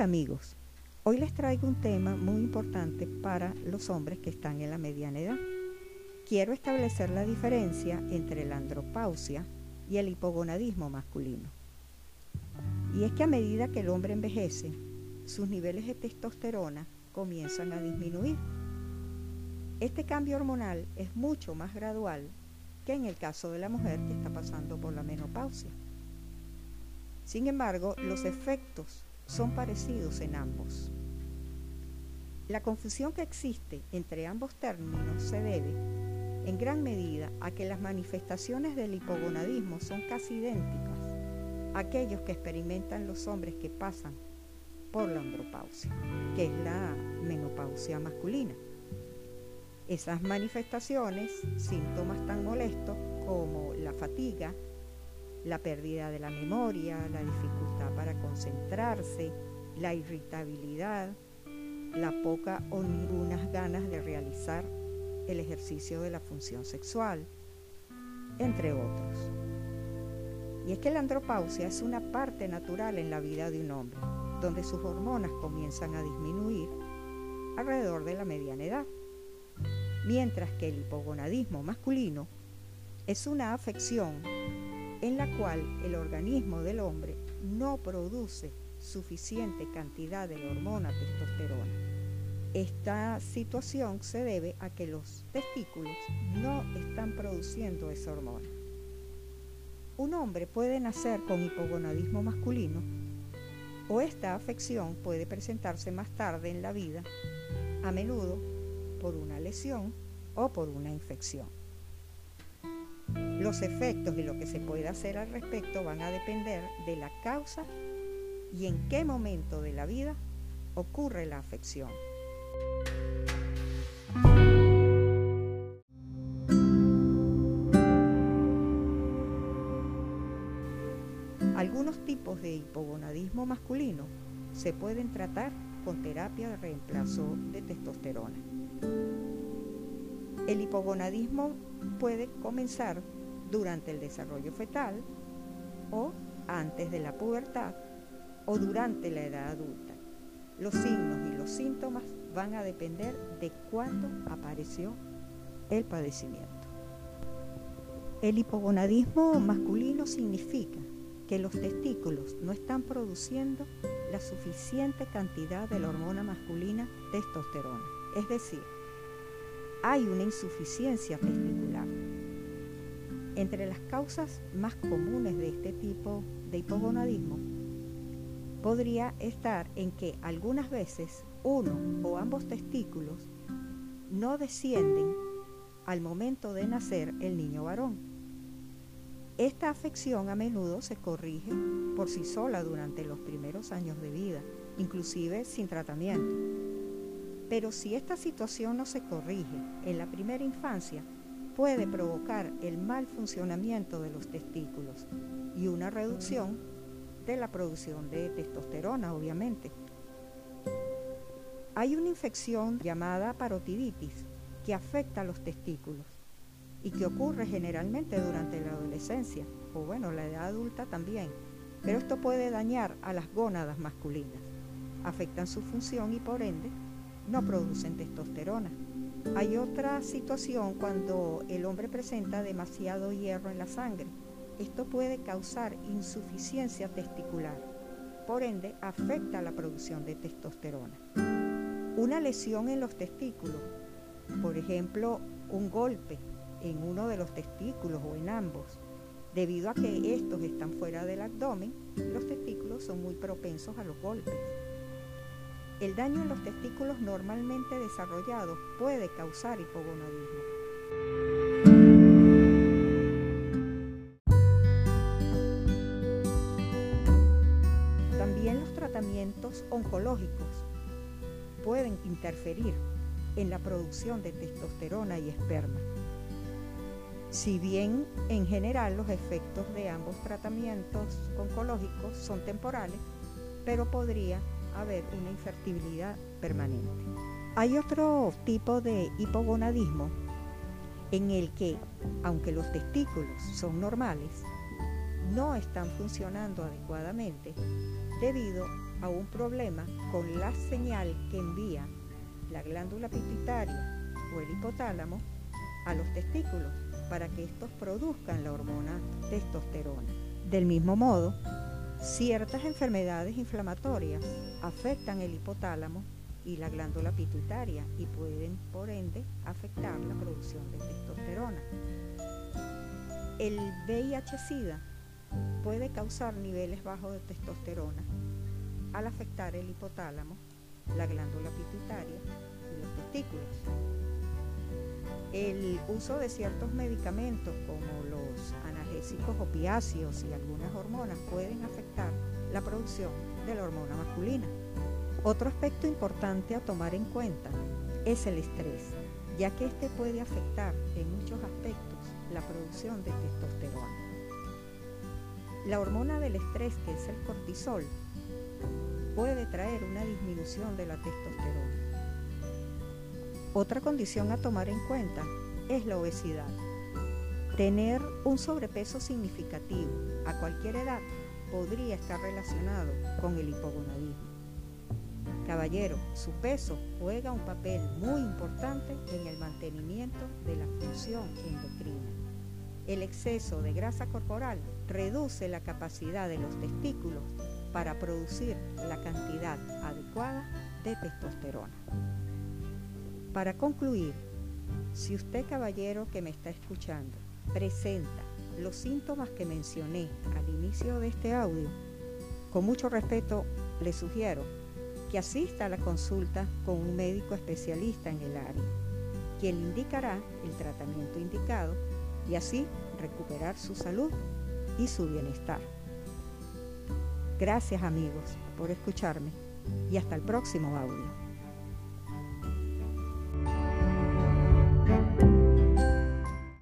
Amigos, hoy les traigo un tema muy importante para los hombres que están en la mediana edad. Quiero establecer la diferencia entre la andropausia y el hipogonadismo masculino. Y es que a medida que el hombre envejece, sus niveles de testosterona comienzan a disminuir. Este cambio hormonal es mucho más gradual que en el caso de la mujer que está pasando por la menopausia. Sin embargo, los efectos son parecidos en ambos. La confusión que existe entre ambos términos se debe, en gran medida, a que las manifestaciones del hipogonadismo son casi idénticas a aquellos que experimentan los hombres que pasan por la andropausia, que es la menopausia masculina. Esas manifestaciones, síntomas tan molestos como la fatiga, la pérdida de la memoria, la dificultad para concentrarse, la irritabilidad, la poca o ninguna ganas de realizar el ejercicio de la función sexual, entre otros. Y es que la andropausia es una parte natural en la vida de un hombre, donde sus hormonas comienzan a disminuir alrededor de la mediana edad, mientras que el hipogonadismo masculino es una afección en la cual el organismo del hombre no produce suficiente cantidad de la hormona testosterona. Esta situación se debe a que los testículos no están produciendo esa hormona. Un hombre puede nacer con hipogonadismo masculino o esta afección puede presentarse más tarde en la vida, a menudo por una lesión o por una infección. Los efectos y lo que se puede hacer al respecto van a depender de la causa y en qué momento de la vida ocurre la afección. Algunos tipos de hipogonadismo masculino se pueden tratar con terapia de reemplazo de testosterona. El hipogonadismo puede comenzar durante el desarrollo fetal o antes de la pubertad o durante la edad adulta. Los signos y los síntomas van a depender de cuándo apareció el padecimiento. El hipogonadismo masculino significa que los testículos no están produciendo la suficiente cantidad de la hormona masculina testosterona. Es decir, hay una insuficiencia testicular. Entre las causas más comunes de este tipo de hipogonadismo podría estar en que algunas veces uno o ambos testículos no descienden al momento de nacer el niño varón. Esta afección a menudo se corrige por sí sola durante los primeros años de vida, inclusive sin tratamiento. Pero si esta situación no se corrige en la primera infancia, puede provocar el mal funcionamiento de los testículos y una reducción de la producción de testosterona, obviamente. Hay una infección llamada parotiditis que afecta a los testículos y que ocurre generalmente durante la adolescencia o bueno, la edad adulta también. Pero esto puede dañar a las gónadas masculinas, afectan su función y por ende no producen testosterona. Hay otra situación cuando el hombre presenta demasiado hierro en la sangre. Esto puede causar insuficiencia testicular, por ende afecta la producción de testosterona. Una lesión en los testículos, por ejemplo, un golpe en uno de los testículos o en ambos, debido a que estos están fuera del abdomen, los testículos son muy propensos a los golpes. El daño en los testículos normalmente desarrollados puede causar hipogonadismo. También los tratamientos oncológicos pueden interferir en la producción de testosterona y esperma. Si bien en general los efectos de ambos tratamientos oncológicos son temporales, pero podría haber una infertilidad permanente. Hay otro tipo de hipogonadismo en el que, aunque los testículos son normales, no están funcionando adecuadamente debido a un problema con la señal que envía la glándula pituitaria o el hipotálamo a los testículos para que estos produzcan la hormona testosterona. Del mismo modo, ciertas enfermedades inflamatorias afectan el hipotálamo y la glándula pituitaria y pueden, por ende, afectar la producción de testosterona. El VIH-Sida puede causar niveles bajos de testosterona al afectar el hipotálamo, la glándula pituitaria y los testículos. El uso de ciertos medicamentos como los analgésicos opiáceos y algunas hormonas pueden afectar la producción de la hormona masculina. Otro aspecto importante a tomar en cuenta es el estrés, ya que este puede afectar en muchos aspectos la producción de testosterona. La hormona del estrés, que es el cortisol, puede traer una disminución de la testosterona. Otra condición a tomar en cuenta es la obesidad. Tener un sobrepeso significativo a cualquier edad podría estar relacionado con el hipogonadismo. Caballero, su peso juega un papel muy importante en el mantenimiento de la función endocrina. El exceso de grasa corporal reduce la capacidad de los testículos para producir la cantidad adecuada de testosterona. Para concluir, si usted caballero que me está escuchando presenta los síntomas que mencioné al inicio de este audio, con mucho respeto le sugiero que asista a la consulta con un médico especialista en el área, quien le indicará el tratamiento indicado y así recuperar su salud y su bienestar. Gracias amigos por escucharme y hasta el próximo audio.